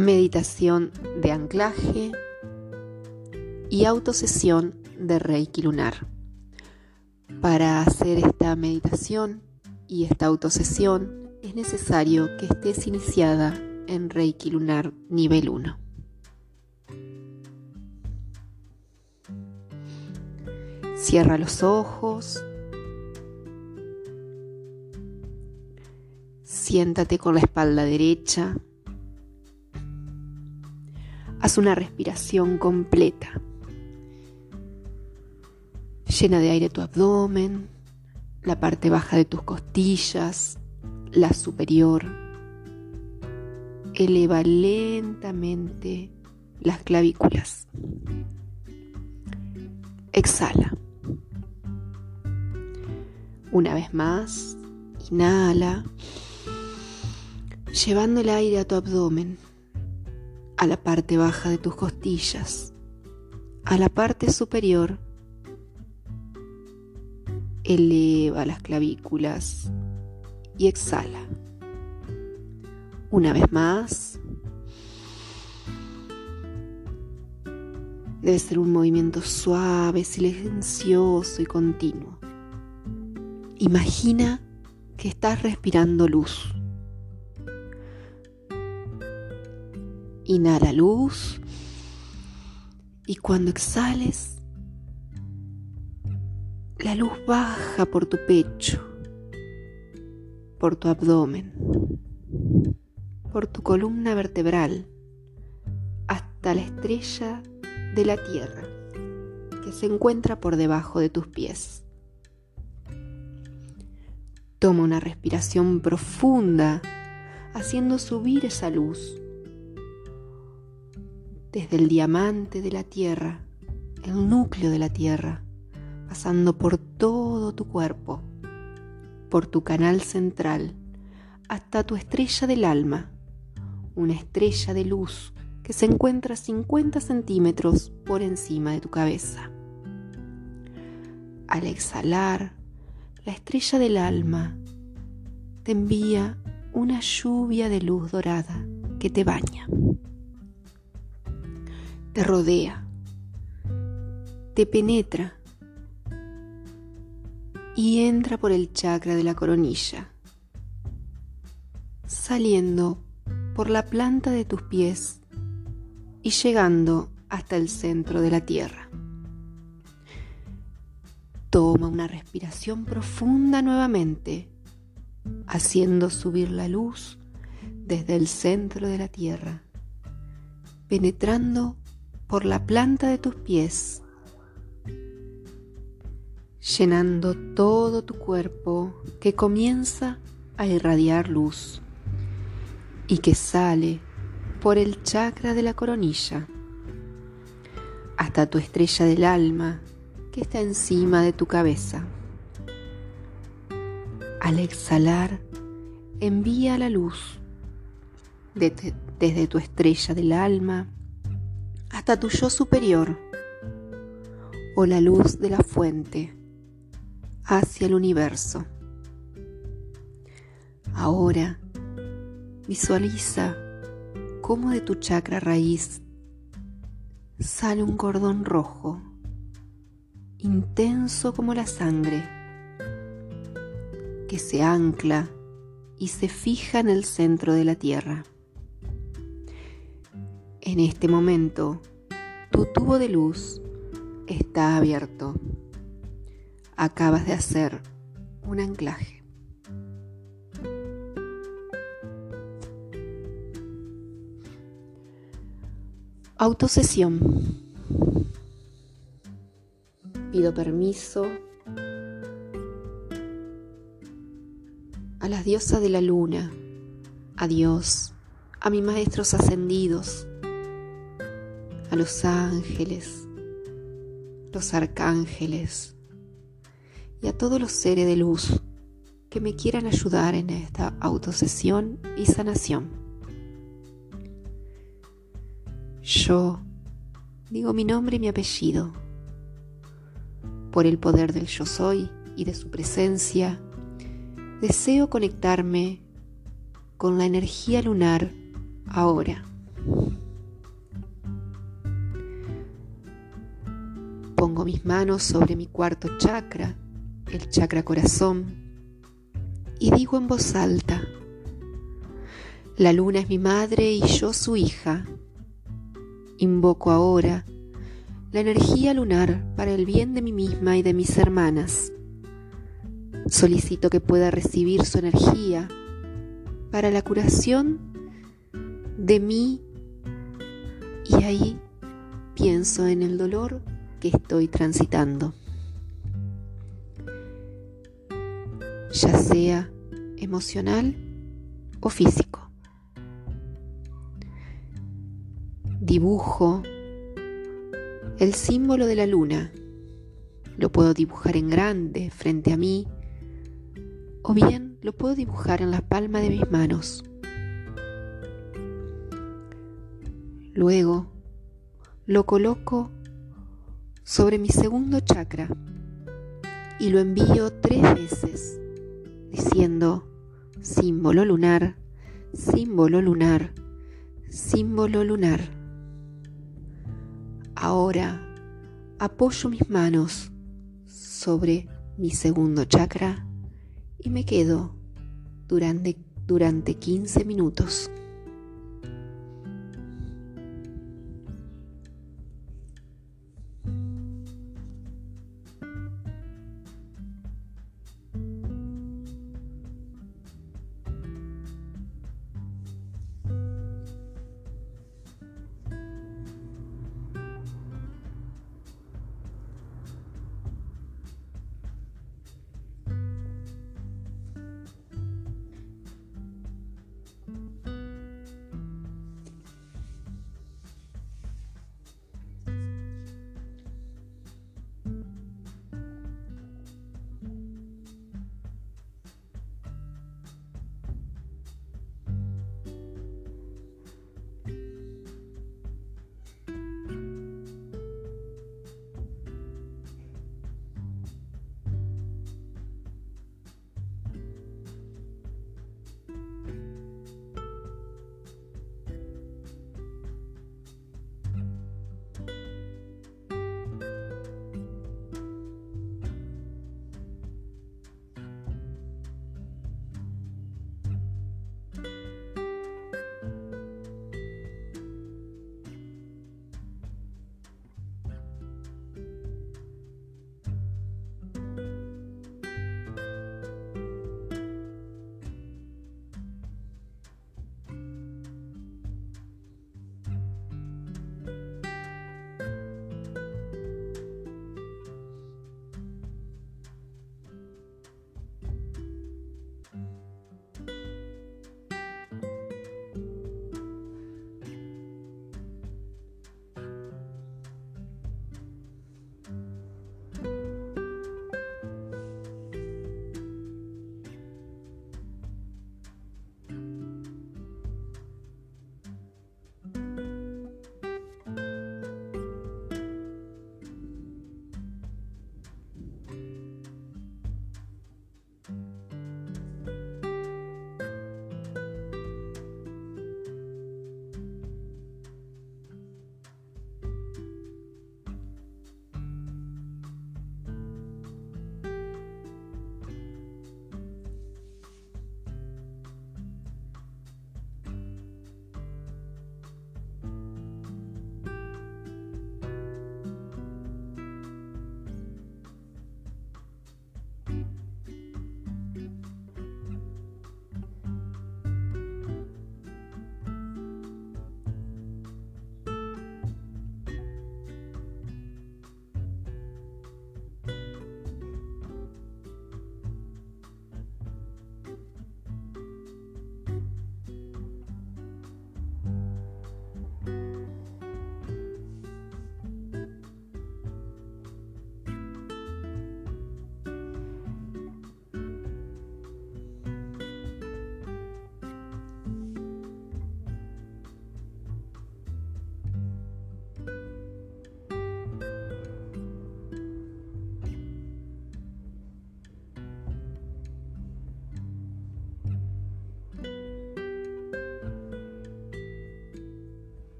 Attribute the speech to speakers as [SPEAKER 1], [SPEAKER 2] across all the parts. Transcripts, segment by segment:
[SPEAKER 1] meditación de anclaje y autosesión de Reiki lunar. Para hacer esta meditación y esta autosesión es necesario que estés iniciada en Reiki lunar nivel 1. Cierra los ojos. Siéntate con la espalda derecha. Una respiración completa. Llena de aire tu abdomen, la parte baja de tus costillas, la superior. Eleva lentamente las clavículas. Exhala. Una vez más, inhala, llevando el aire a tu abdomen a la parte baja de tus costillas, a la parte superior. Eleva las clavículas y exhala. Una vez más. Debe ser un movimiento suave, silencioso y continuo. Imagina que estás respirando luz. Inhala luz y cuando exhales, la luz baja por tu pecho, por tu abdomen, por tu columna vertebral, hasta la estrella de la tierra que se encuentra por debajo de tus pies. Toma una respiración profunda, haciendo subir esa luz desde el diamante de la Tierra, el núcleo de la Tierra, pasando por todo tu cuerpo, por tu canal central, hasta tu estrella del alma, una estrella de luz que se encuentra 50 centímetros por encima de tu cabeza. Al exhalar, la estrella del alma te envía una lluvia de luz dorada que te baña te rodea, te penetra y entra por el chakra de la coronilla, saliendo por la planta de tus pies y llegando hasta el centro de la tierra. Toma una respiración profunda nuevamente, haciendo subir la luz desde el centro de la tierra, penetrando por la planta de tus pies, llenando todo tu cuerpo que comienza a irradiar luz y que sale por el chakra de la coronilla hasta tu estrella del alma que está encima de tu cabeza. Al exhalar, envía la luz desde tu estrella del alma yo superior o la luz de la fuente hacia el universo. Ahora visualiza cómo de tu chakra raíz sale un cordón rojo, intenso como la sangre, que se ancla y se fija en el centro de la tierra. En este momento, tu tubo de luz está abierto. Acabas de hacer un anclaje. Autosesión. Pido permiso a las diosas de la luna, a Dios, a mis maestros ascendidos, a los ángeles, los arcángeles y a todos los seres de luz que me quieran ayudar en esta autosesión y sanación. Yo digo mi nombre y mi apellido. Por el poder del yo soy y de su presencia, deseo conectarme con la energía lunar ahora. Mis manos sobre mi cuarto chakra, el chakra corazón, y digo en voz alta, la luna es mi madre y yo su hija. Invoco ahora la energía lunar para el bien de mí misma y de mis hermanas. Solicito que pueda recibir su energía para la curación de mí y ahí pienso en el dolor que estoy transitando. Ya sea emocional o físico. Dibujo el símbolo de la luna. Lo puedo dibujar en grande frente a mí o bien lo puedo dibujar en la palma de mis manos. Luego lo coloco sobre mi segundo chakra y lo envío tres veces diciendo símbolo lunar, símbolo lunar, símbolo lunar. Ahora apoyo mis manos sobre mi segundo chakra y me quedo durante, durante 15 minutos.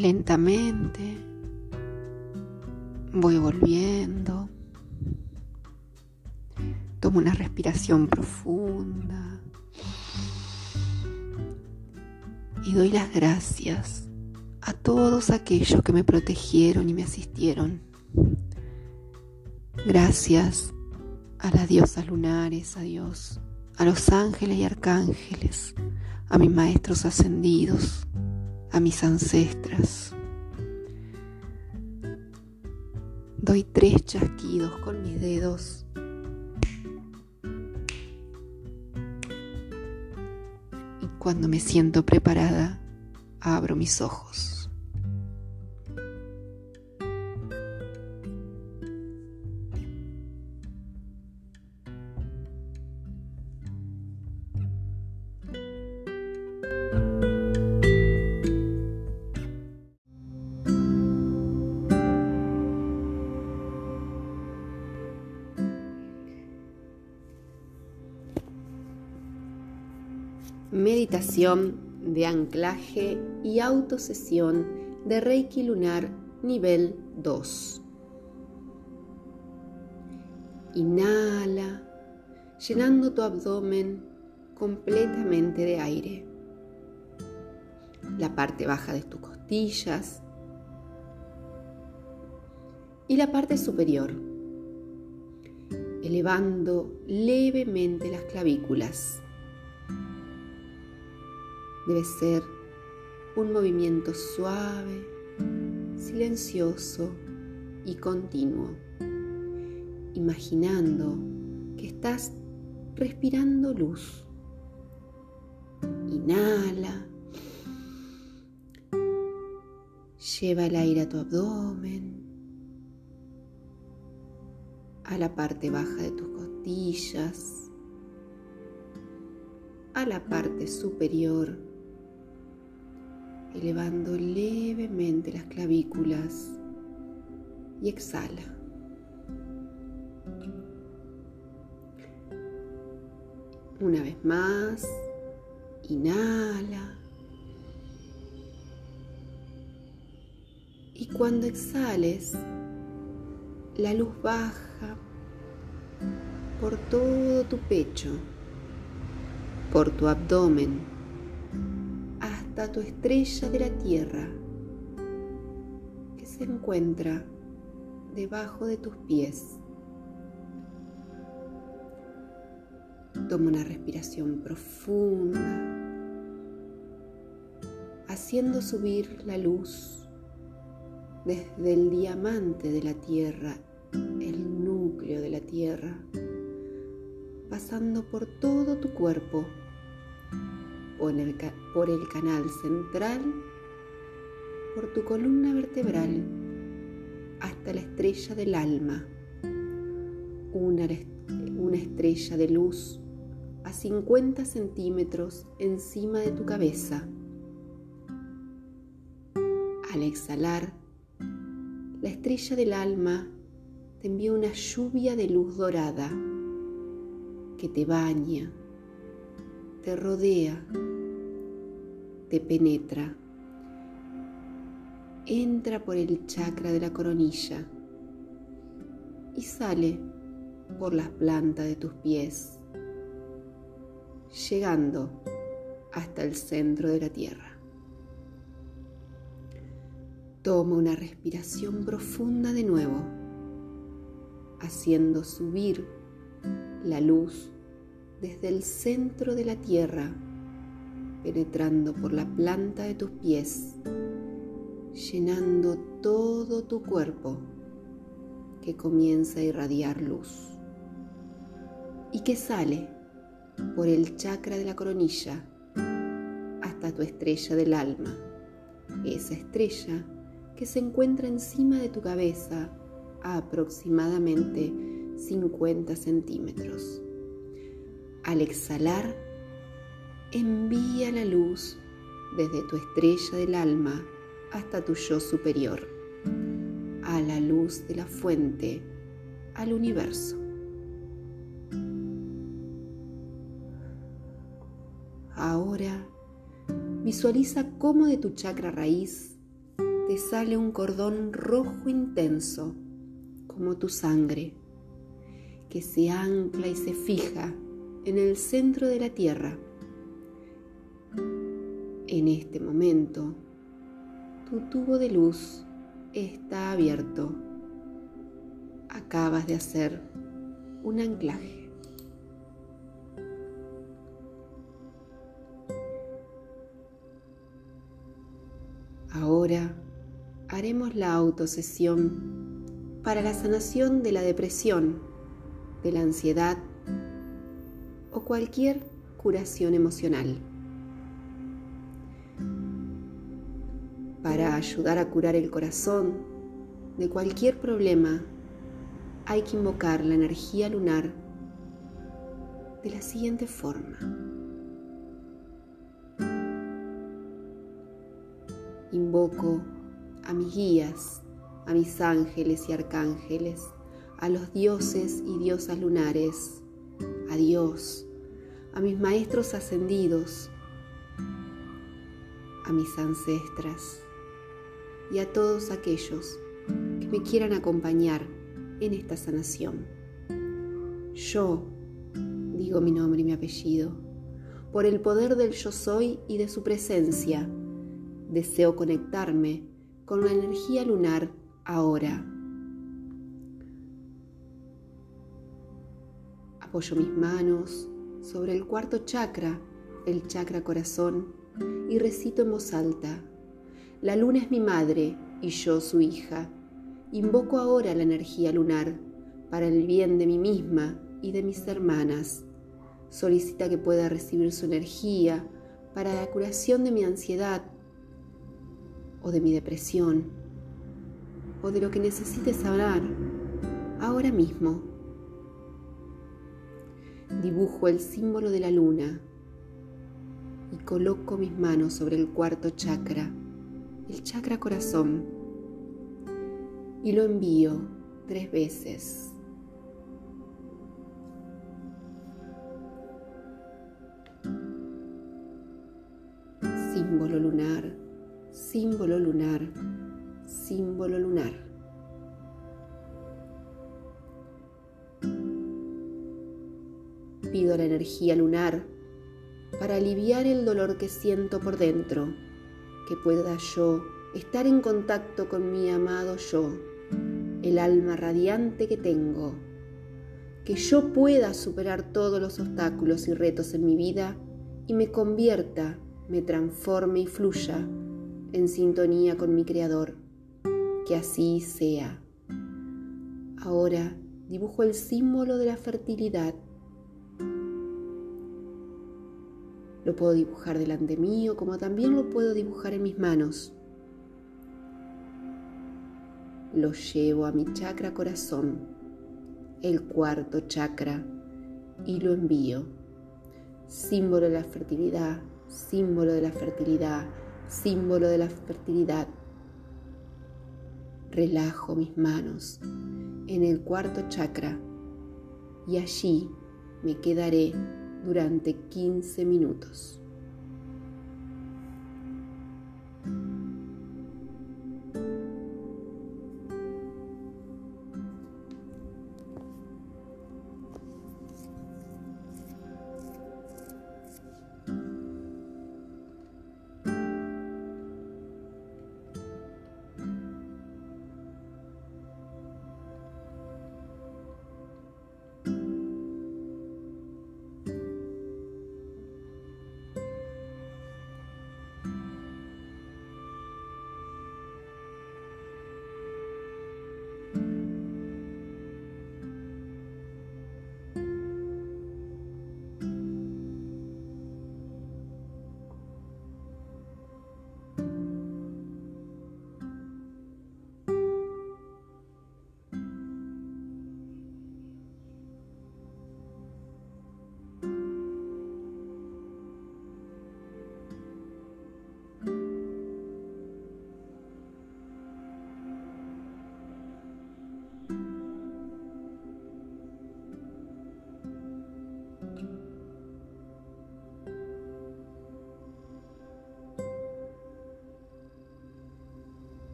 [SPEAKER 1] Lentamente voy volviendo. Tomo una respiración profunda. Y doy las gracias a todos aquellos que me protegieron y me asistieron. Gracias a las diosas lunares, a Dios, a los ángeles y arcángeles, a mis maestros ascendidos, a mis ancestras. Doy tres chasquidos con mis dedos. Y cuando me siento preparada, abro mis ojos. De anclaje y autosesión de Reiki lunar nivel 2. Inhala, llenando tu abdomen completamente de aire. La parte baja de tus costillas y la parte superior, elevando levemente las clavículas debe ser un movimiento suave, silencioso y continuo, imaginando que estás respirando luz. Inhala. Lleva el aire a tu abdomen, a la parte baja de tus costillas, a la parte superior elevando levemente las clavículas y exhala. Una vez más, inhala. Y cuando exhales, la luz baja por todo tu pecho, por tu abdomen tu estrella de la tierra que se encuentra debajo de tus pies. Toma una respiración profunda, haciendo subir la luz desde el diamante de la tierra, el núcleo de la tierra, pasando por todo tu cuerpo por el, canal central, por tu columna vertebral, hasta la estrella del alma, una, una estrella de luz a 50 centímetros encima de tu cabeza. Al exhalar, la estrella del alma te envía una lluvia de luz dorada que te baña, te rodea te penetra. Entra por el chakra de la coronilla y sale por las plantas de tus pies, llegando hasta el centro de la tierra. Toma una respiración profunda de nuevo, haciendo subir la luz desde el centro de la tierra penetrando por la planta de tus pies, llenando todo tu cuerpo que comienza a irradiar luz y que sale por el chakra de la coronilla hasta tu estrella del alma, esa estrella que se encuentra encima de tu cabeza a aproximadamente 50 centímetros. Al exhalar, envía la luz desde tu estrella del alma hasta tu yo superior, a la luz de la fuente, al universo. Ahora visualiza cómo de tu chakra raíz te sale un cordón rojo intenso, como tu sangre, que se ancla y se fija en el centro de la tierra. En este momento, tu tubo de luz está abierto. Acabas de hacer un anclaje. Ahora haremos la autosesión para la sanación de la depresión, de la ansiedad o cualquier curación emocional. Para ayudar a curar el corazón de cualquier problema, hay que invocar la energía lunar de la siguiente forma. Invoco a mis guías, a mis ángeles y arcángeles, a los dioses y diosas lunares, a Dios, a mis maestros ascendidos, a mis ancestras y a todos aquellos que me quieran acompañar en esta sanación. Yo digo mi nombre y mi apellido, por el poder del yo soy y de su presencia, deseo conectarme con la energía lunar ahora. Apoyo mis manos sobre el cuarto chakra, el chakra corazón, y recito en voz alta. La luna es mi madre y yo su hija. Invoco ahora la energía lunar para el bien de mí misma y de mis hermanas. Solicita que pueda recibir su energía para la curación de mi ansiedad o de mi depresión o de lo que necesites hablar ahora mismo. Dibujo el símbolo de la luna y coloco mis manos sobre el cuarto chakra, el chakra corazón, y lo envío tres veces. Símbolo lunar, símbolo lunar símbolo lunar. Pido la energía lunar para aliviar el dolor que siento por dentro, que pueda yo estar en contacto con mi amado yo, el alma radiante que tengo, que yo pueda superar todos los obstáculos y retos en mi vida y me convierta, me transforme y fluya en sintonía con mi Creador que así sea. Ahora dibujo el símbolo de la fertilidad. Lo puedo dibujar delante mío como también lo puedo dibujar en mis manos. Lo llevo a mi chakra corazón, el cuarto chakra, y lo envío. Símbolo de la fertilidad, símbolo de la fertilidad, símbolo de la fertilidad relajo mis manos en el cuarto chakra y allí me quedaré durante 15 minutos.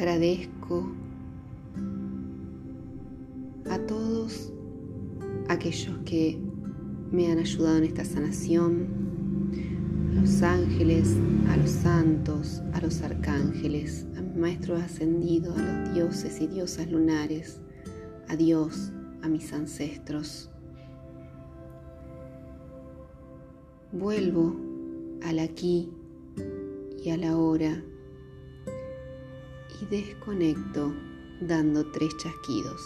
[SPEAKER 1] Agradezco a todos aquellos que me han ayudado en esta sanación, a los ángeles, a los santos, a los arcángeles, a mis maestros ascendidos, a los dioses y diosas lunares, a Dios, a mis ancestros. Vuelvo al aquí y a la hora desconecto dando tres chasquidos.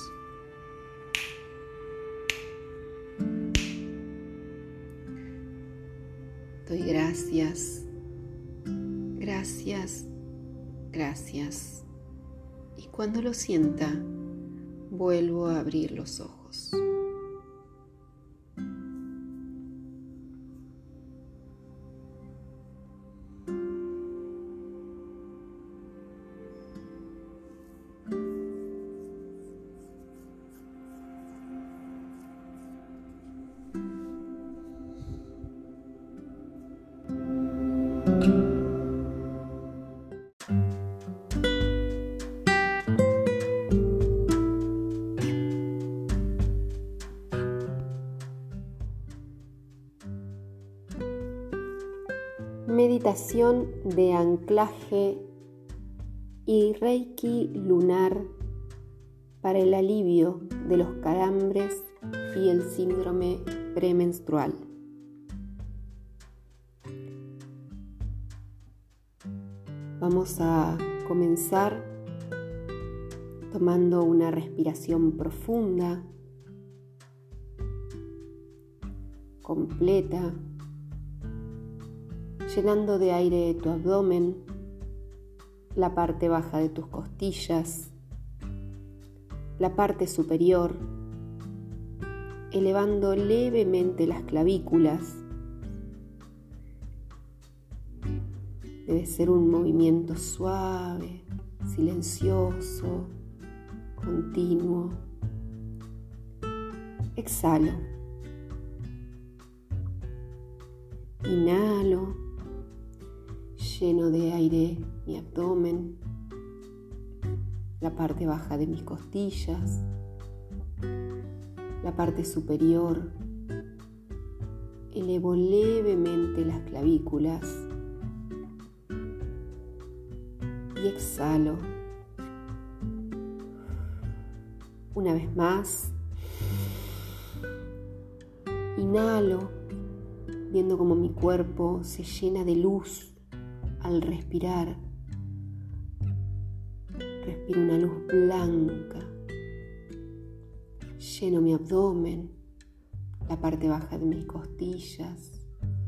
[SPEAKER 1] Doy gracias, gracias, gracias. Y cuando lo sienta, vuelvo a abrir los ojos. De anclaje y reiki lunar para el alivio de los calambres y el síndrome premenstrual. Vamos a comenzar tomando una respiración profunda, completa llenando de aire tu abdomen, la parte baja de tus costillas, la parte superior, elevando levemente las clavículas. Debe ser un movimiento suave, silencioso, continuo. Exhalo. Inhalo lleno de aire mi abdomen, la parte baja de mis costillas, la parte superior. Elevo levemente las clavículas y exhalo. Una vez más, inhalo, viendo como mi cuerpo se llena de luz al respirar. Respiro una luz blanca. Lleno mi abdomen, la parte baja de mis costillas,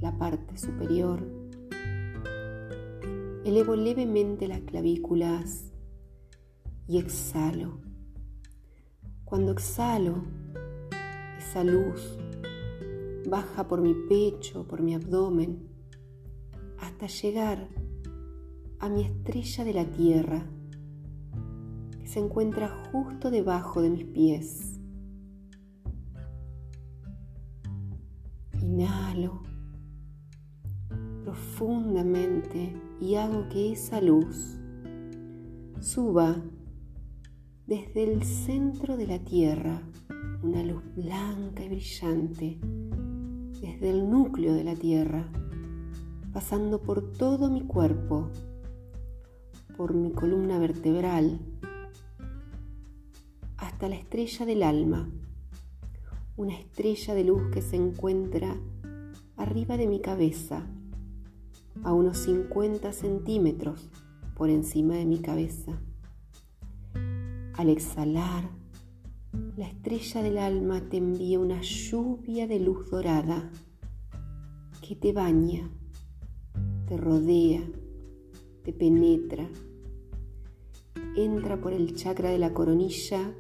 [SPEAKER 1] la parte superior. Elevo levemente las clavículas y exhalo. Cuando exhalo, esa luz baja por mi pecho, por mi abdomen, hasta llegar a mi estrella de la tierra, que se encuentra justo debajo de mis pies. Inhalo profundamente y hago que esa luz suba desde el centro de la tierra, una luz blanca y brillante, desde el núcleo de la tierra, pasando por todo mi cuerpo por mi columna vertebral hasta la estrella del alma, una estrella de luz que se encuentra arriba de mi cabeza, a unos 50 centímetros por encima de mi cabeza. Al exhalar, la estrella del alma te envía una lluvia de luz dorada que te baña, te rodea, te penetra, entra por el chakra de la coronilla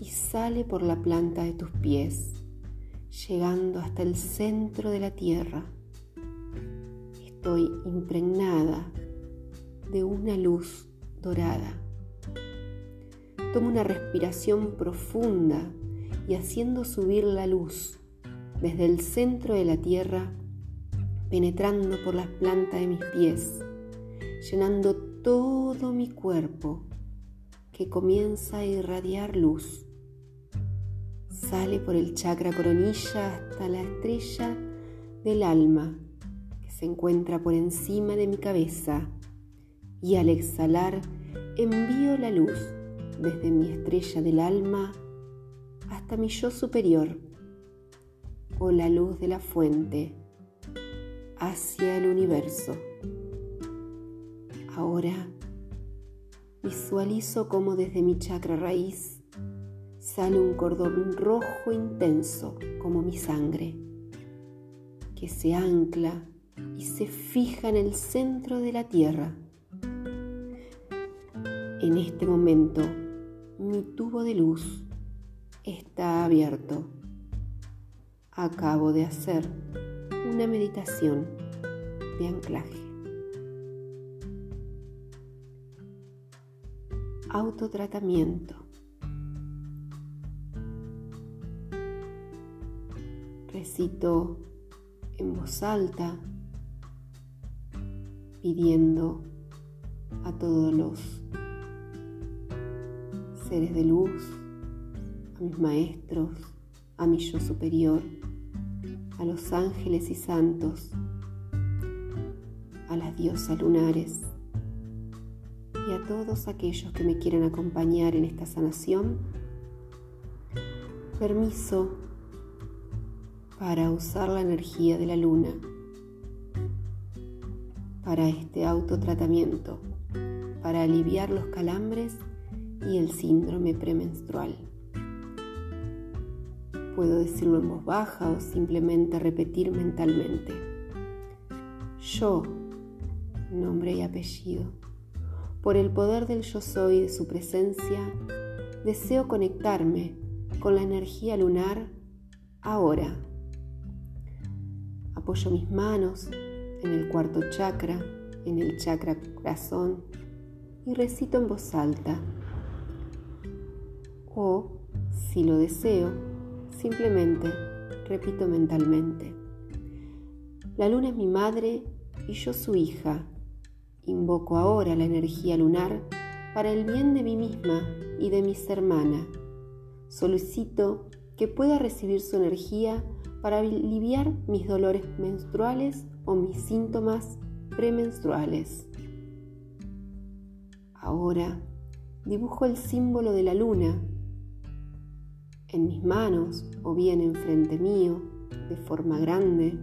[SPEAKER 1] y sale por la planta de tus pies, llegando hasta el centro de la tierra. Estoy impregnada de una luz dorada. Tomo una respiración profunda y haciendo subir la luz desde el centro de la tierra, penetrando por las plantas de mis pies, llenando todo mi cuerpo que comienza a irradiar luz. Sale por el chakra coronilla hasta la estrella del alma que se encuentra por encima de mi cabeza y al exhalar envío la luz desde mi estrella del alma hasta mi yo superior o la luz de la fuente hacia el universo. Visualizo como desde mi chakra raíz sale un cordón rojo intenso como mi sangre, que se ancla y se fija en el centro de la tierra. En este momento, mi tubo de luz está abierto. Acabo de hacer una meditación de anclaje. Autotratamiento. Recito en voz alta pidiendo a todos los seres de luz, a mis maestros, a mi yo superior, a los ángeles y santos, a las diosas lunares y a todos aquellos que me quieran acompañar en esta sanación, permiso para usar la energía de la luna para este autotratamiento, para aliviar los calambres y el síndrome premenstrual. Puedo decirlo en voz baja o simplemente repetir mentalmente. Yo, nombre y apellido, por el poder del yo soy de su presencia, deseo conectarme con la energía lunar ahora. Apoyo mis manos en el cuarto chakra, en el chakra corazón y recito en voz alta. O, si lo deseo, Simplemente repito mentalmente. La luna es mi madre y yo su hija. Invoco ahora la energía lunar para el bien de mí misma y de mis hermanas. Solicito que pueda recibir su energía para aliviar mis dolores menstruales o mis síntomas premenstruales. Ahora dibujo el símbolo de la luna en mis manos o bien enfrente mío de forma grande.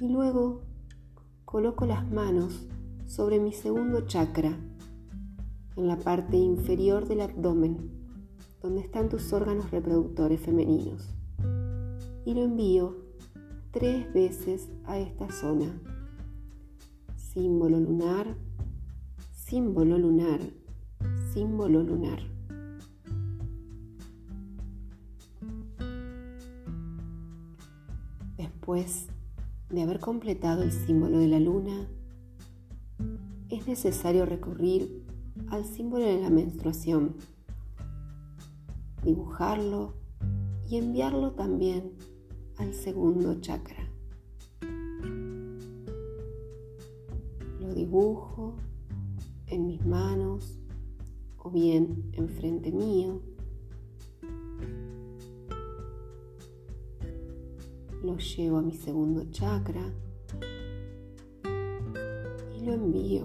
[SPEAKER 1] Y luego coloco las manos sobre mi segundo chakra, en la parte inferior del abdomen, donde están tus órganos reproductores femeninos. Y lo envío tres veces a esta zona. Símbolo lunar, símbolo lunar, símbolo lunar. Después de haber completado el símbolo de la luna, es necesario recurrir al símbolo de la menstruación, dibujarlo y enviarlo también al segundo chakra. Lo dibujo en mis manos o bien enfrente mío lo llevo a mi segundo chakra y lo envío.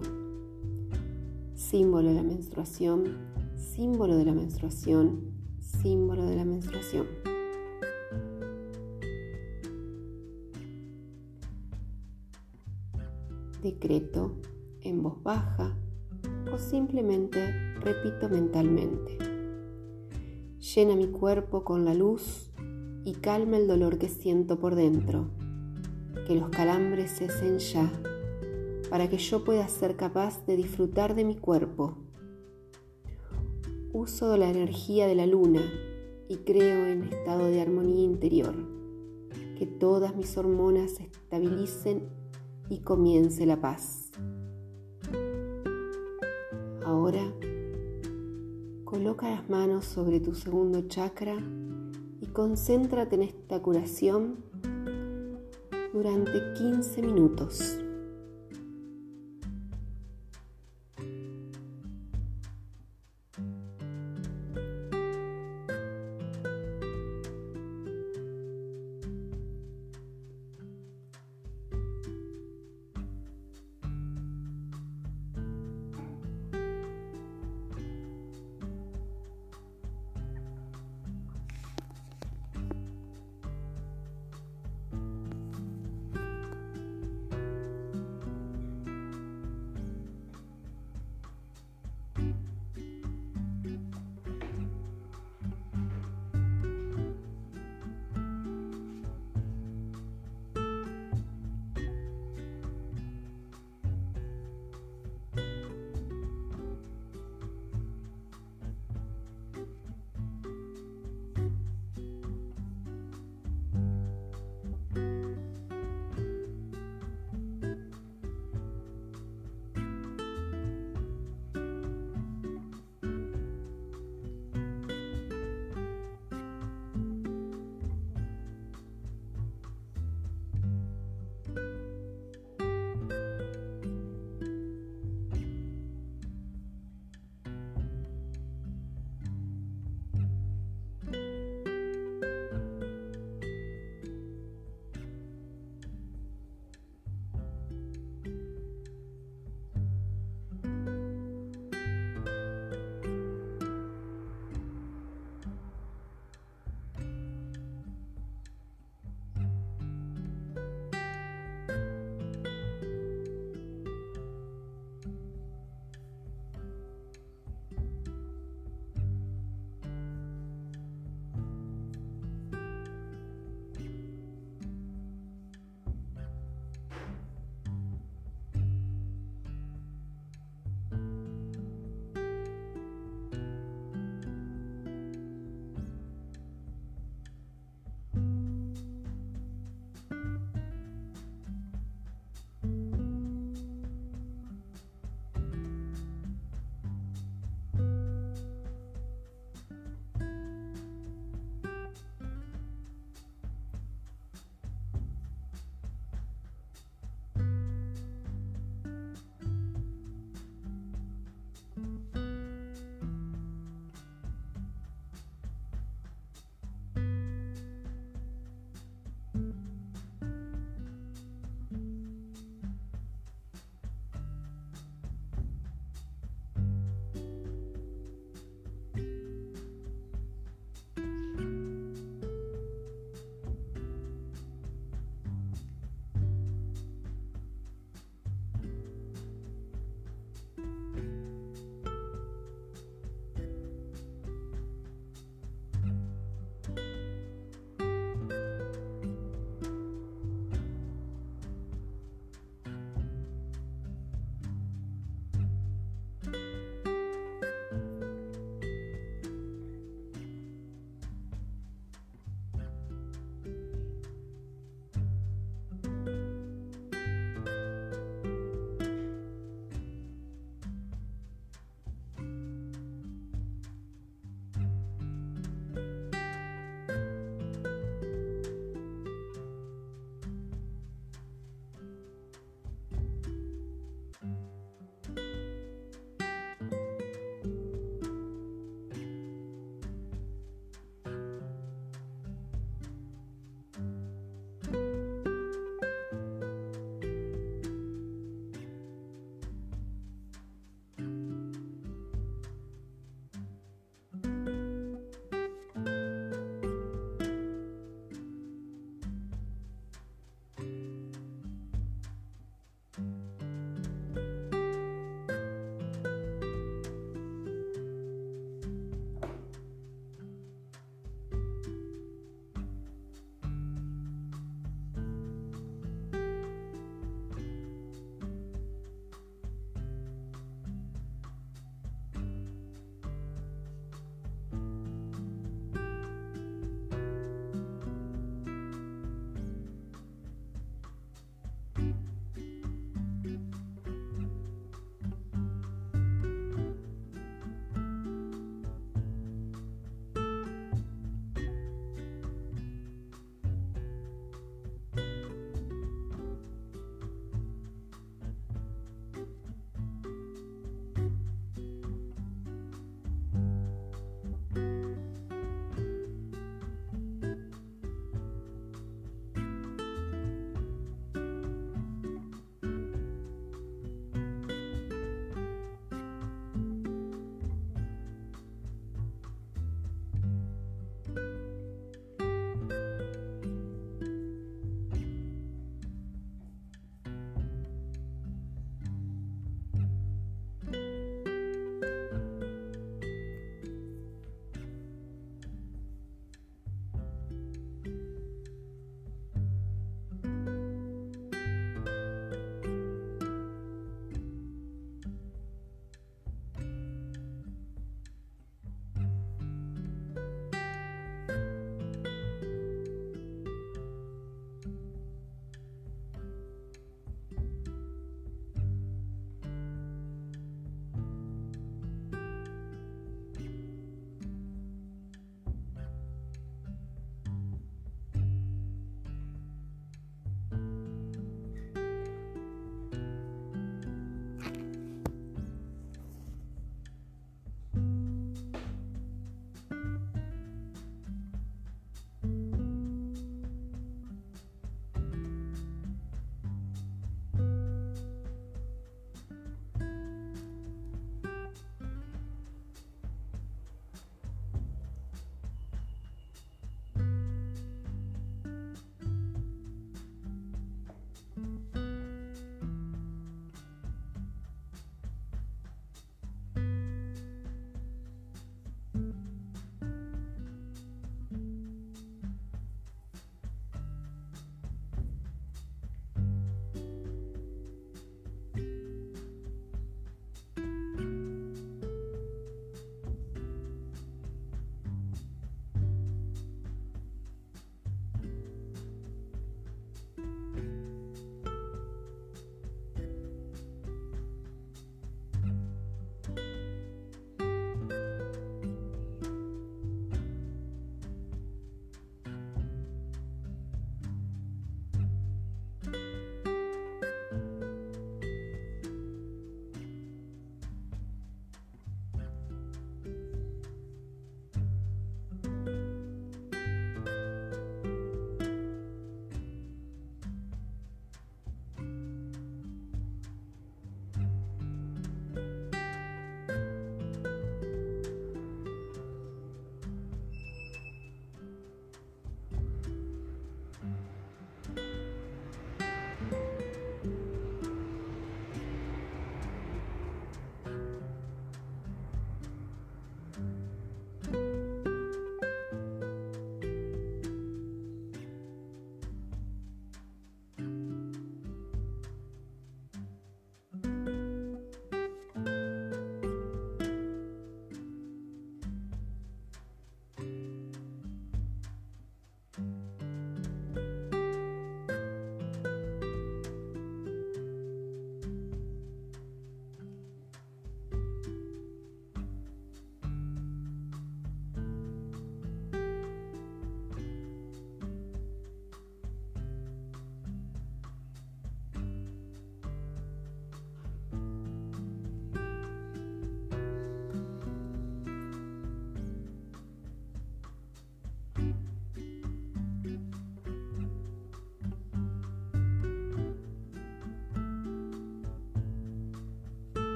[SPEAKER 1] Símbolo de la menstruación, símbolo de la menstruación, símbolo de la menstruación. Decreto en voz baja o simplemente repito mentalmente. Llena mi cuerpo con la luz y calma el dolor que siento por dentro. Que los calambres cesen ya, para que yo pueda ser capaz de disfrutar de mi cuerpo. Uso la energía de la luna y creo en estado de armonía interior. Que todas mis hormonas se estabilicen y comience la paz. Ahora, coloca las manos sobre tu segundo chakra concéntrate en esta curación durante 15 minutos.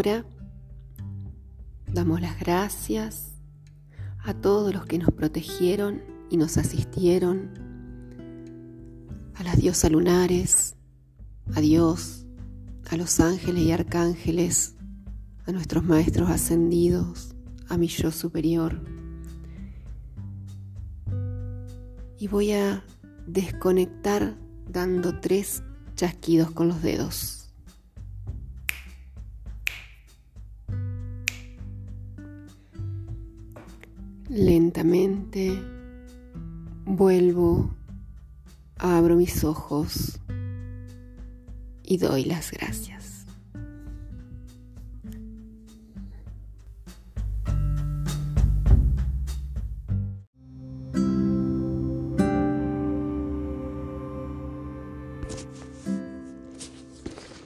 [SPEAKER 1] Ahora damos las gracias a todos los que nos protegieron y nos asistieron, a las diosas lunares, a Dios, a los ángeles y arcángeles, a nuestros maestros ascendidos, a mi yo superior. Y voy a desconectar dando tres chasquidos con los dedos. Mis ojos y doy las gracias.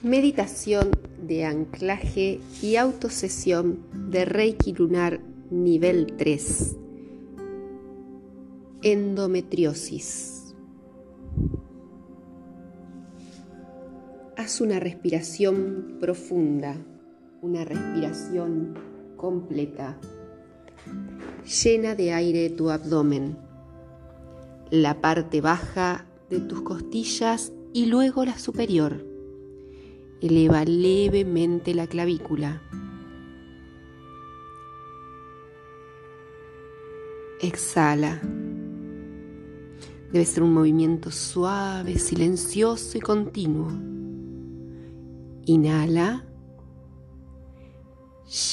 [SPEAKER 1] Meditación de anclaje y autosesión de Reiki lunar nivel 3. Endometriosis. Haz una respiración profunda, una respiración completa. Llena de aire tu abdomen, la parte baja de tus costillas y luego la superior. Eleva levemente la clavícula exhala. Debe ser un movimiento suave, silencioso y continuo. Inhala.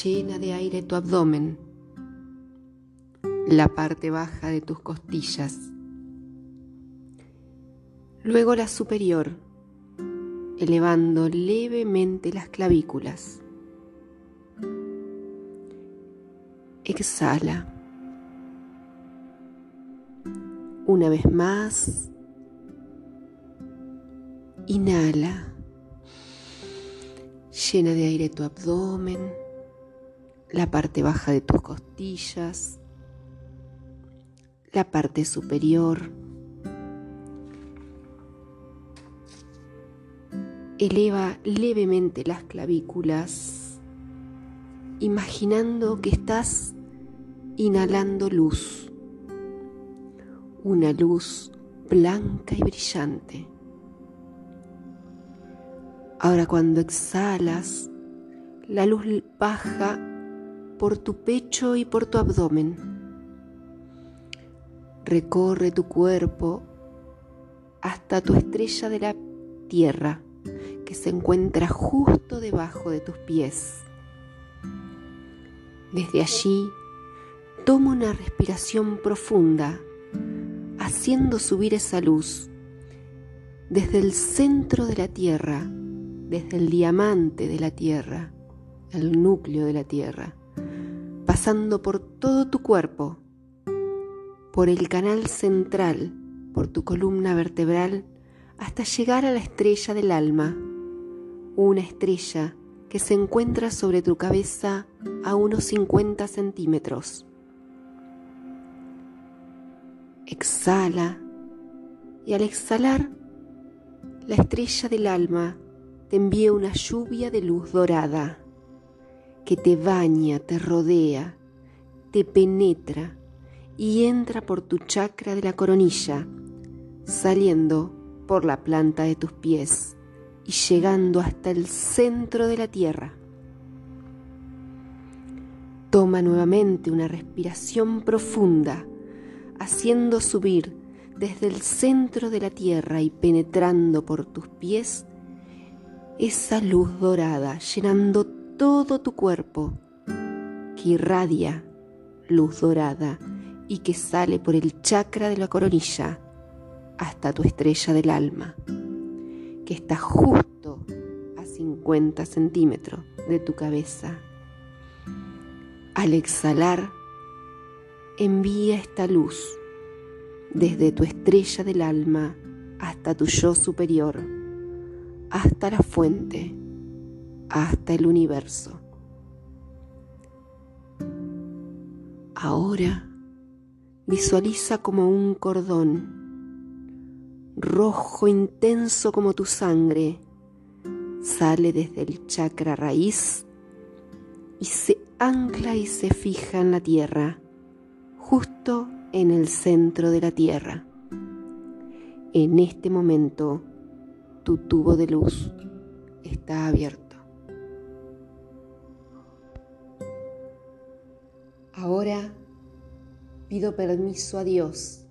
[SPEAKER 1] Llena de aire tu abdomen, la parte baja de tus costillas. Luego la superior, elevando levemente las clavículas. Exhala. Una vez más, inhala, llena de aire tu abdomen, la parte baja de tus costillas, la parte superior. Eleva levemente las clavículas, imaginando que estás inhalando luz una luz blanca y brillante. Ahora cuando exhalas, la luz baja por tu pecho y por tu abdomen. Recorre tu cuerpo hasta tu estrella de la tierra que se encuentra justo debajo de tus pies. Desde allí, toma una respiración profunda haciendo subir esa luz desde el centro de la Tierra, desde el diamante de la Tierra, el núcleo de la Tierra, pasando por todo tu cuerpo, por el canal central, por tu columna vertebral, hasta llegar a la estrella del alma, una estrella que se encuentra sobre tu cabeza a unos 50 centímetros. Exhala y al exhalar, la estrella del alma te envía una lluvia de luz dorada que te baña, te rodea, te penetra y entra por tu chakra de la coronilla, saliendo por la planta de tus pies y llegando hasta el centro de la tierra. Toma nuevamente una respiración profunda haciendo subir desde el centro de la tierra y penetrando por tus pies esa luz dorada, llenando todo tu cuerpo, que irradia luz dorada y que sale por el chakra de la coronilla hasta tu estrella del alma, que está justo a 50 centímetros de tu cabeza. Al exhalar, envía esta luz desde tu estrella del alma hasta tu yo superior, hasta la fuente, hasta el universo. Ahora visualiza como un cordón rojo intenso como tu sangre sale desde el chakra raíz y se ancla y se fija en la tierra, justo en el centro de la tierra. En este momento, tu tubo de luz está abierto. Ahora pido permiso a Dios,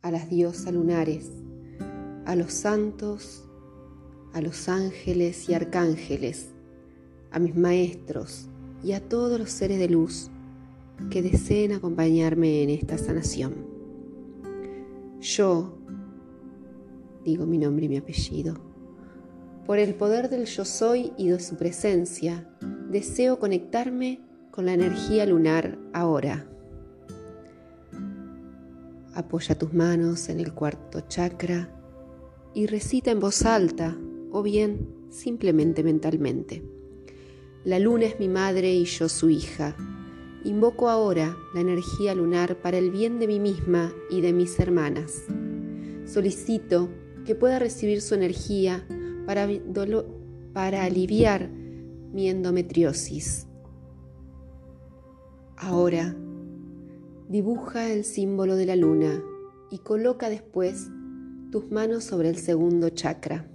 [SPEAKER 1] a las diosas lunares, a los santos, a los ángeles y arcángeles, a mis maestros y a todos los seres de luz que deseen acompañarme en esta sanación. Yo, digo mi nombre y mi apellido, por el poder del yo soy y de su presencia, deseo conectarme con la energía lunar ahora. Apoya tus manos en el cuarto chakra y recita en voz alta o bien simplemente mentalmente. La luna es mi madre y yo su hija. Invoco ahora la energía lunar para el bien de mí misma y de mis hermanas. Solicito que pueda recibir su energía para, para aliviar mi endometriosis. Ahora, dibuja el símbolo de la luna y coloca después tus manos sobre el segundo chakra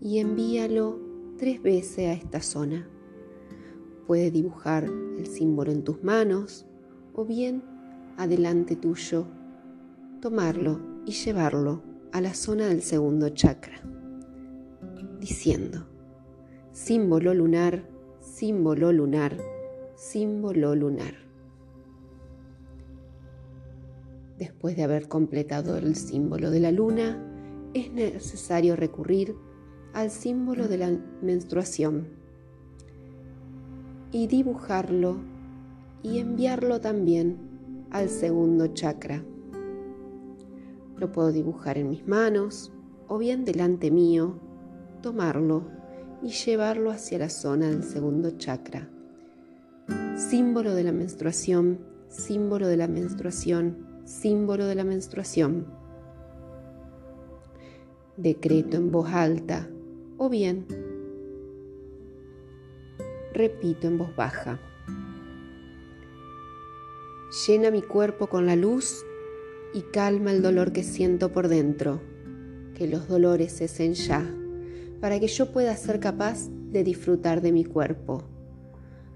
[SPEAKER 1] y envíalo tres veces a esta zona. Puedes dibujar el símbolo en tus manos o bien adelante tuyo, tomarlo y llevarlo a la zona del segundo chakra, diciendo, símbolo lunar, símbolo lunar, símbolo lunar. Después de haber completado el símbolo de la luna, es necesario recurrir al símbolo de la menstruación y dibujarlo y enviarlo también al segundo chakra. Lo puedo dibujar en mis manos o bien delante mío, tomarlo y llevarlo hacia la zona del segundo chakra. Símbolo de la menstruación, símbolo de la menstruación, símbolo de la menstruación. Decreto en voz alta o bien repito en voz baja. Llena mi cuerpo con la luz y calma el dolor que siento por dentro. Que los dolores cesen ya, para que yo pueda ser capaz de disfrutar de mi cuerpo.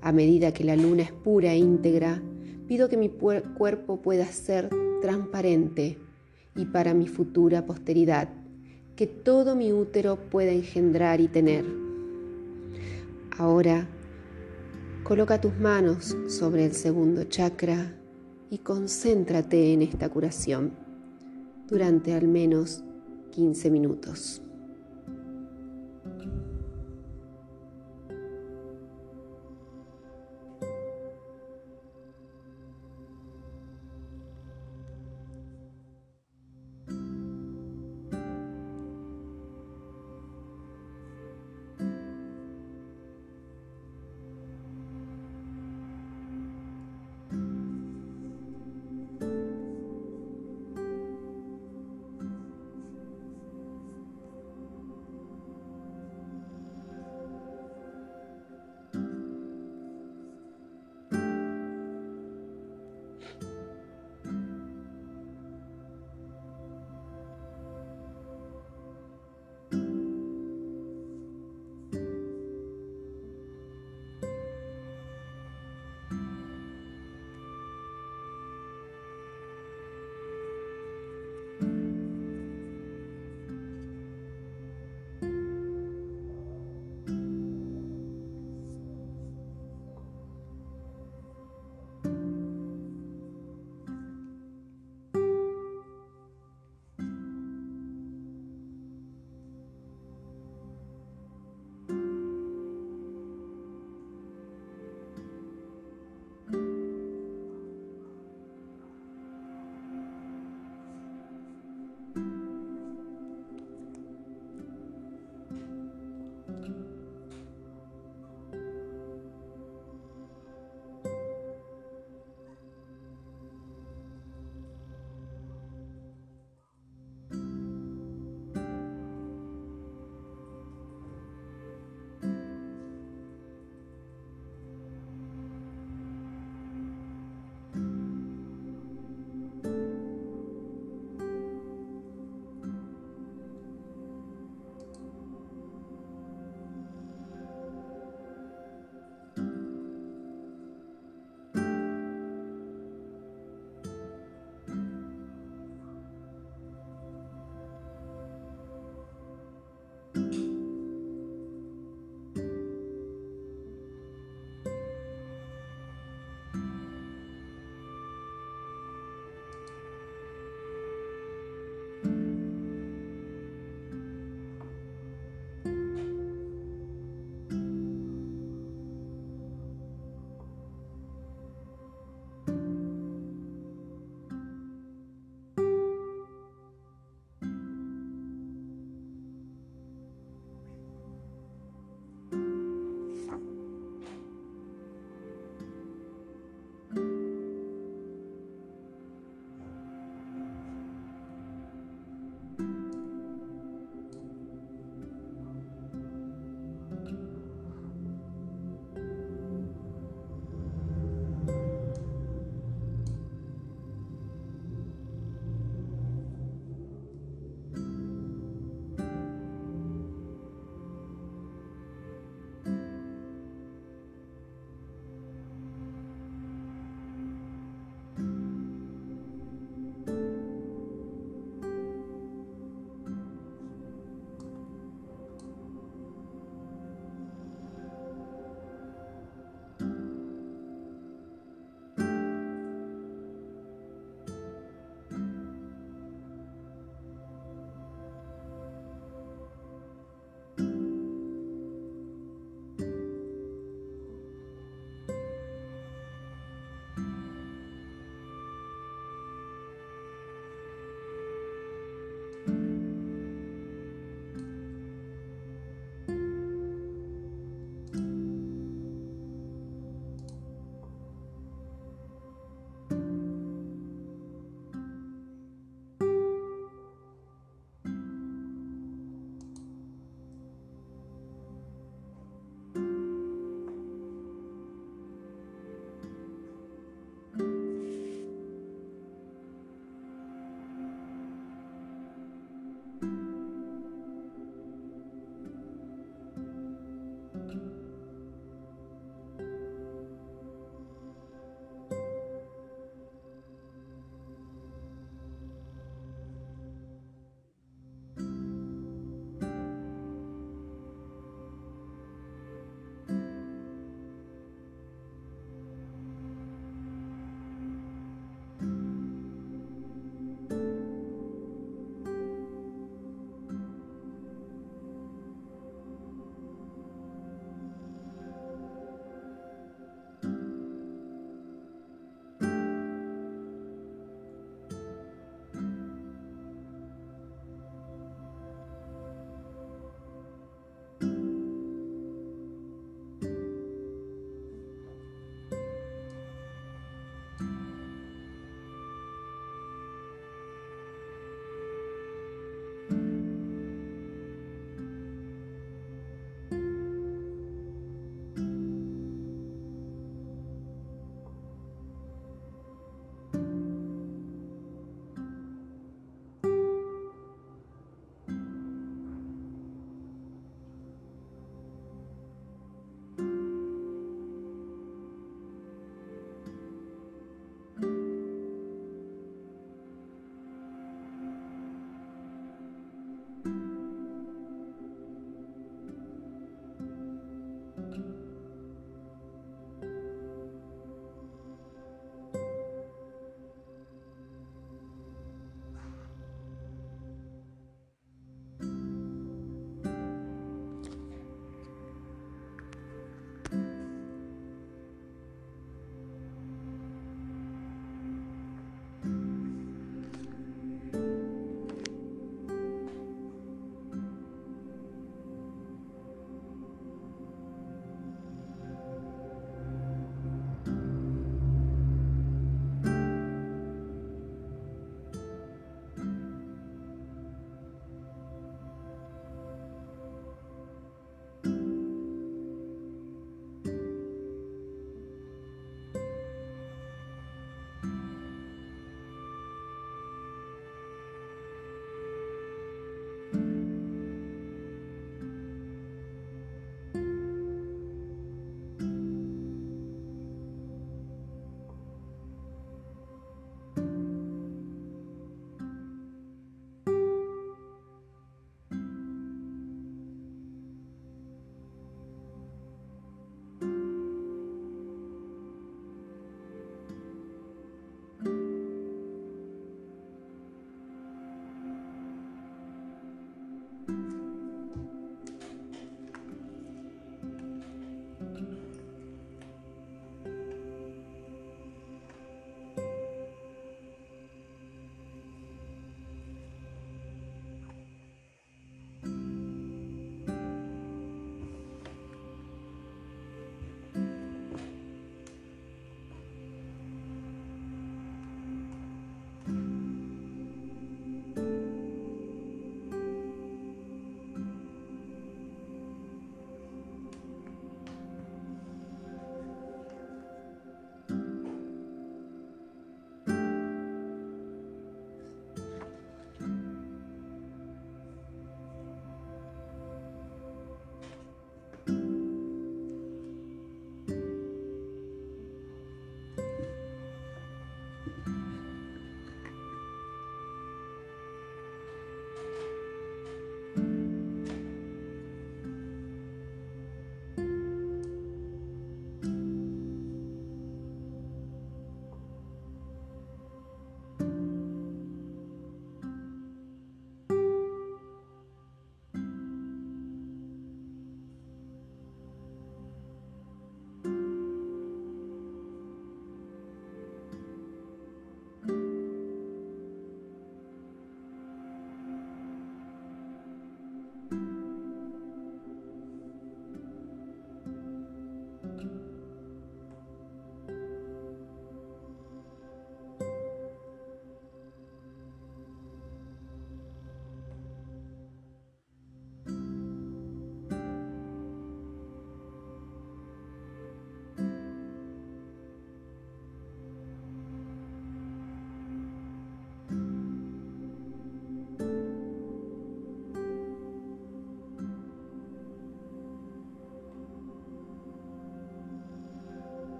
[SPEAKER 1] A medida que la luna es pura e íntegra, pido que mi cuerpo pueda ser transparente y para mi futura posteridad que todo mi útero pueda engendrar y tener. Ahora, coloca tus manos sobre el segundo chakra y concéntrate en esta curación durante al menos 15 minutos.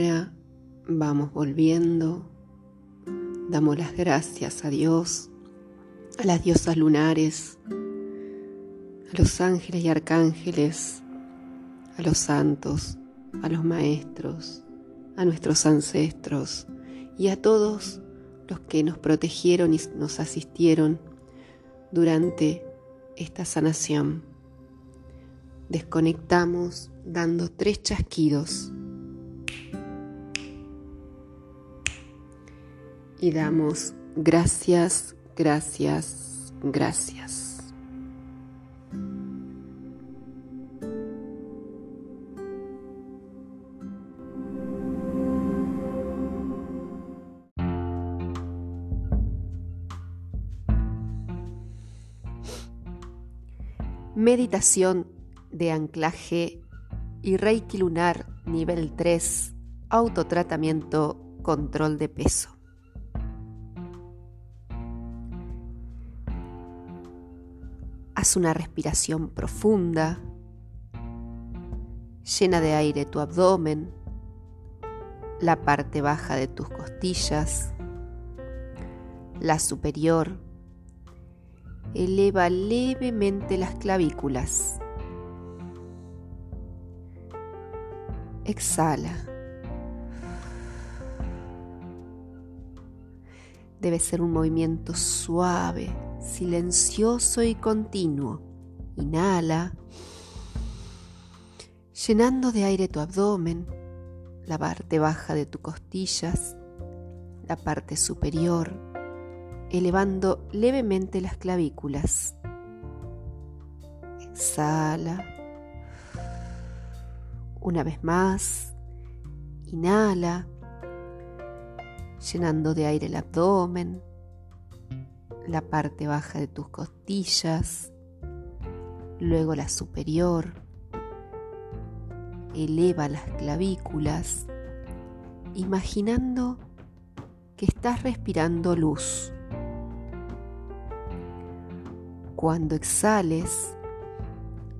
[SPEAKER 1] Ahora vamos volviendo, damos las gracias a Dios, a las diosas lunares, a los ángeles y arcángeles, a los santos, a los maestros, a nuestros ancestros y a todos los que nos protegieron y nos asistieron durante esta sanación. Desconectamos dando tres chasquidos y damos gracias, gracias, gracias. Meditación de anclaje y Reiki lunar nivel 3, autotratamiento, control de peso. Haz una respiración profunda, llena de aire tu abdomen, la parte baja de tus costillas, la superior. Eleva levemente las clavículas. Exhala. Debe ser un movimiento suave, silencioso y continuo. Inhala, llenando de aire tu abdomen, la parte baja de tus costillas, la parte superior, elevando levemente las clavículas. Exhala. Una vez más. Inhala, llenando de aire el abdomen, la parte baja de tus costillas, luego la superior. Eleva las clavículas, imaginando que estás respirando luz. Cuando exhales,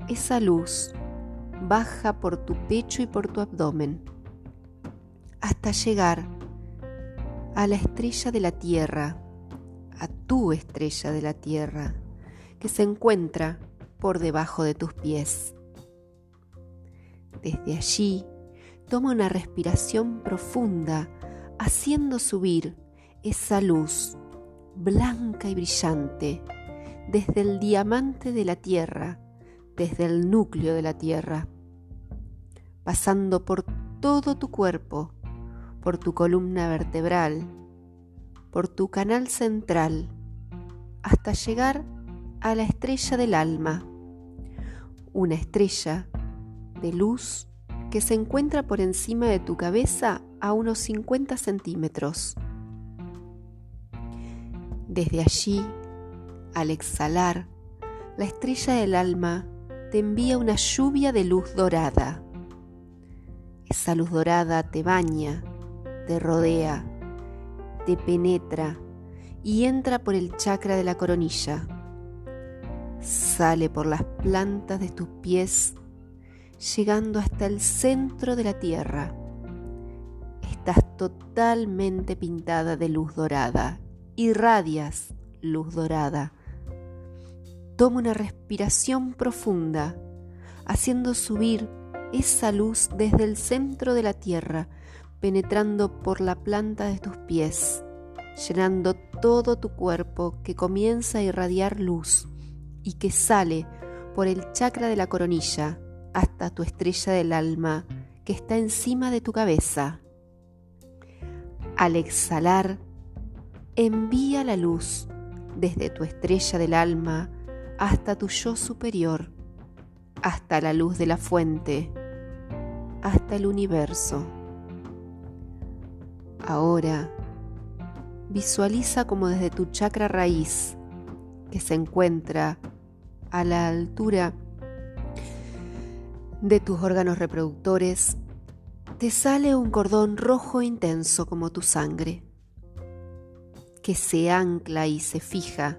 [SPEAKER 1] esa luz baja por tu pecho y por tu abdomen hasta llegar a la estrella de la tierra, a tu estrella de la tierra, que se encuentra por debajo de tus pies. Desde allí, toma una respiración profunda, haciendo subir esa luz blanca y brillante desde el diamante de la Tierra, desde el núcleo de la Tierra, pasando por todo tu cuerpo, por tu columna vertebral, por tu canal central, hasta llegar a la estrella del alma, una estrella de luz que se encuentra por encima de tu cabeza a unos 50 centímetros. Desde allí al exhalar, la estrella del alma te envía una lluvia de luz dorada. Esa luz dorada te baña, te rodea, te penetra y entra por el chakra de la coronilla. Sale por las plantas de tus pies, llegando hasta el centro de la tierra. Estás totalmente pintada de luz dorada, irradias luz dorada Toma una respiración profunda, haciendo subir esa luz desde el centro de la tierra, penetrando por la planta de tus pies, llenando todo tu cuerpo que comienza a irradiar luz y que sale por el chakra de la coronilla hasta tu estrella del alma que está encima de tu cabeza. Al exhalar, envía la luz desde tu estrella del alma hasta tu yo superior, hasta la luz de la fuente, hasta el universo. Ahora, visualiza como desde tu chakra raíz, que se encuentra a la altura de tus órganos reproductores, te sale un cordón rojo intenso como tu sangre, que se ancla y se fija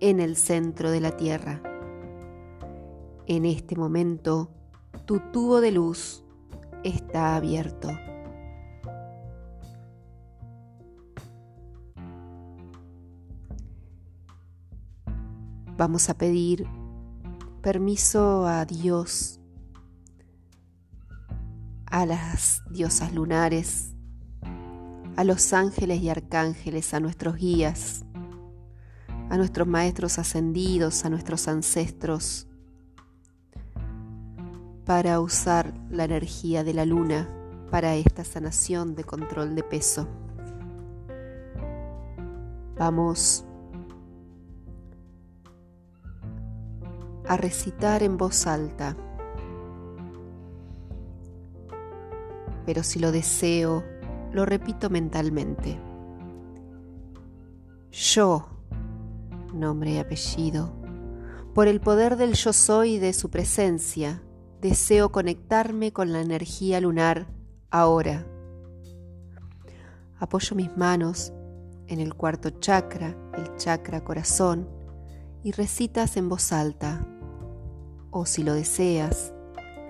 [SPEAKER 1] en el centro de la Tierra. En este momento, tu tubo de luz está abierto. Vamos a pedir permiso a Dios, a las diosas lunares, a los ángeles y arcángeles, a nuestros guías, a nuestros maestros ascendidos, a nuestros ancestros, para usar la energía de la luna para esta sanación de control de peso. Vamos a recitar en voz alta, pero si lo deseo, lo repito mentalmente. Yo, nombre y apellido, por el poder del yo soy y de su presencia, deseo conectarme con la energía lunar ahora. Apoyo mis manos en el cuarto chakra, el chakra corazón, y recitas en voz alta. O si lo deseas,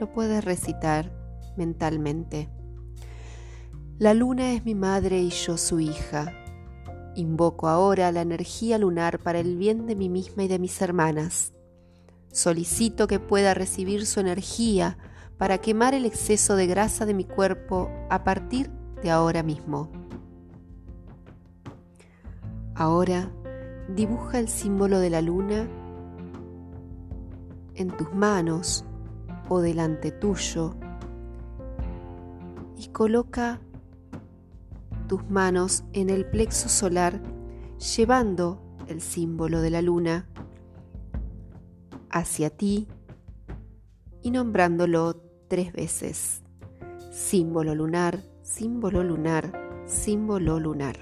[SPEAKER 1] lo puedes recitar mentalmente. La luna es mi madre y yo su hija. Invoco ahora la energía lunar para el bien de mí misma y de mis hermanas. Solicito que pueda recibir su energía para quemar el exceso de grasa de mi cuerpo a partir de ahora mismo. Ahora dibuja el símbolo de la luna en tus manos o delante tuyo y coloca tus manos en el plexo solar llevando el símbolo de la luna hacia ti y nombrándolo tres veces. Símbolo lunar, símbolo lunar, símbolo lunar.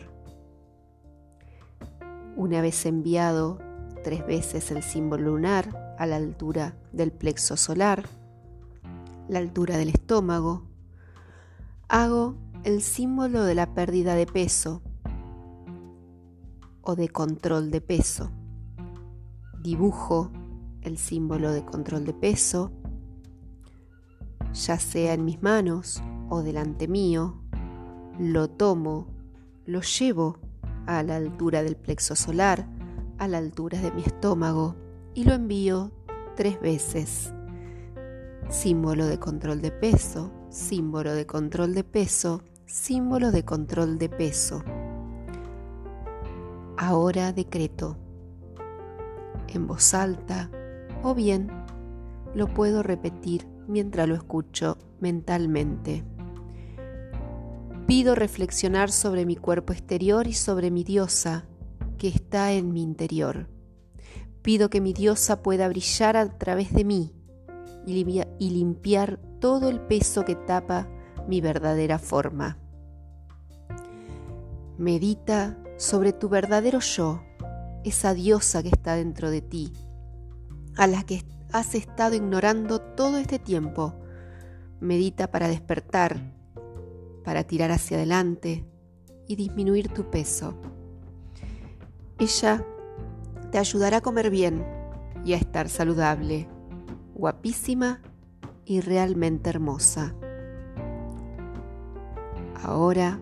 [SPEAKER 1] Una vez enviado tres veces el símbolo lunar a la altura del plexo solar, la altura del estómago, hago el símbolo de la pérdida de peso o de control de peso. Dibujo el símbolo de control de peso ya sea en mis manos o delante mío, lo tomo, lo llevo a la altura del plexo solar, a la altura de mi estómago y lo envío tres veces. Símbolo de control de peso, símbolo de control de peso, símbolo de control de peso. Ahora decreto en voz alta o bien lo puedo repetir mientras lo escucho mentalmente. Pido reflexionar sobre mi cuerpo exterior y sobre mi diosa que está en mi interior. Pido que mi diosa pueda brillar a través de mí y limpiar todo el peso que tapa mi verdadera forma. Medita sobre tu verdadero yo, esa diosa que está dentro de ti, a la que has estado ignorando todo este tiempo. Medita para despertar, para tirar hacia adelante y disminuir tu peso. Ella te ayudará a comer bien y a estar saludable, guapísima y realmente hermosa. Ahora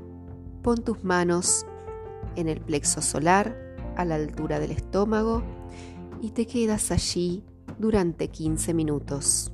[SPEAKER 1] pon tus manos en el plexo solar a la altura del estómago y te quedas allí durante 15 minutos.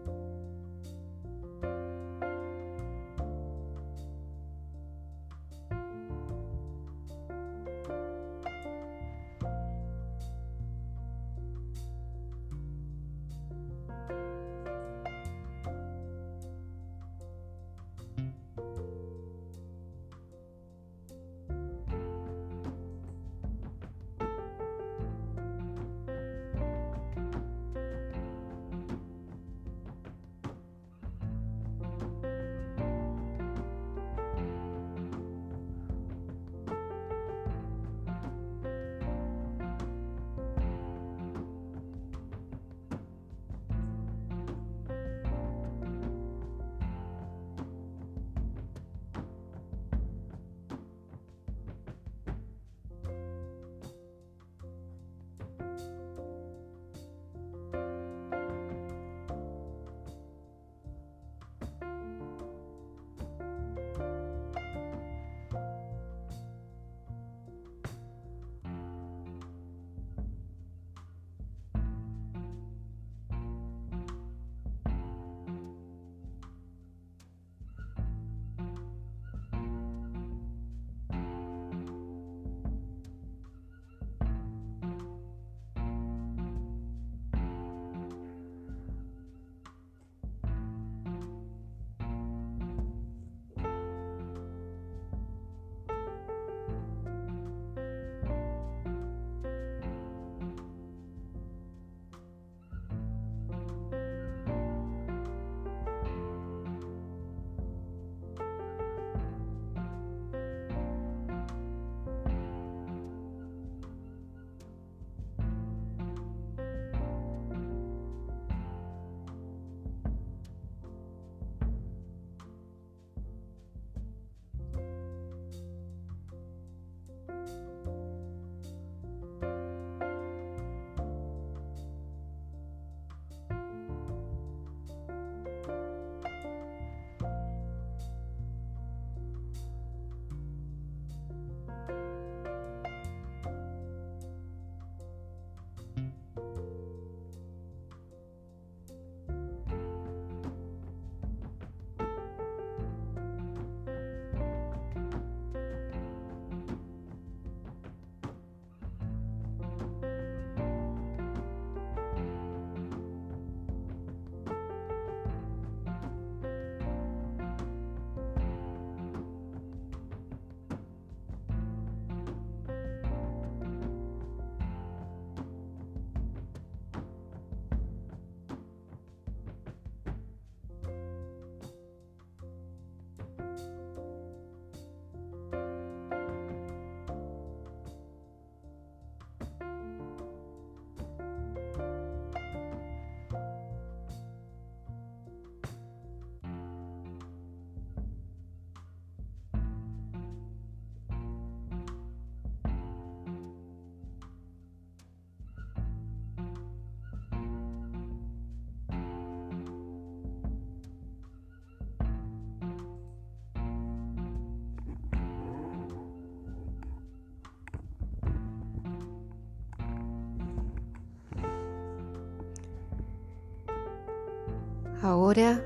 [SPEAKER 1] Ahora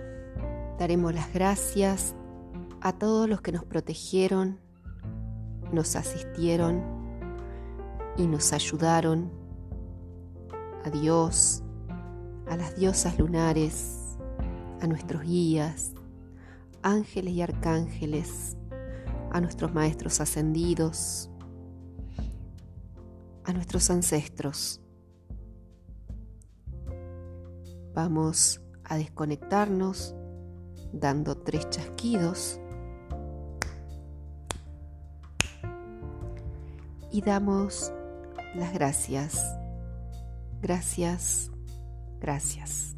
[SPEAKER 1] daremos las gracias a todos los que nos protegieron, nos asistieron y nos ayudaron, a Dios, a las diosas lunares, a nuestros guías, ángeles y arcángeles, a nuestros maestros ascendidos, a nuestros ancestros. Vamos a desconectarnos dando tres chasquidos y damos las gracias. Gracias, gracias.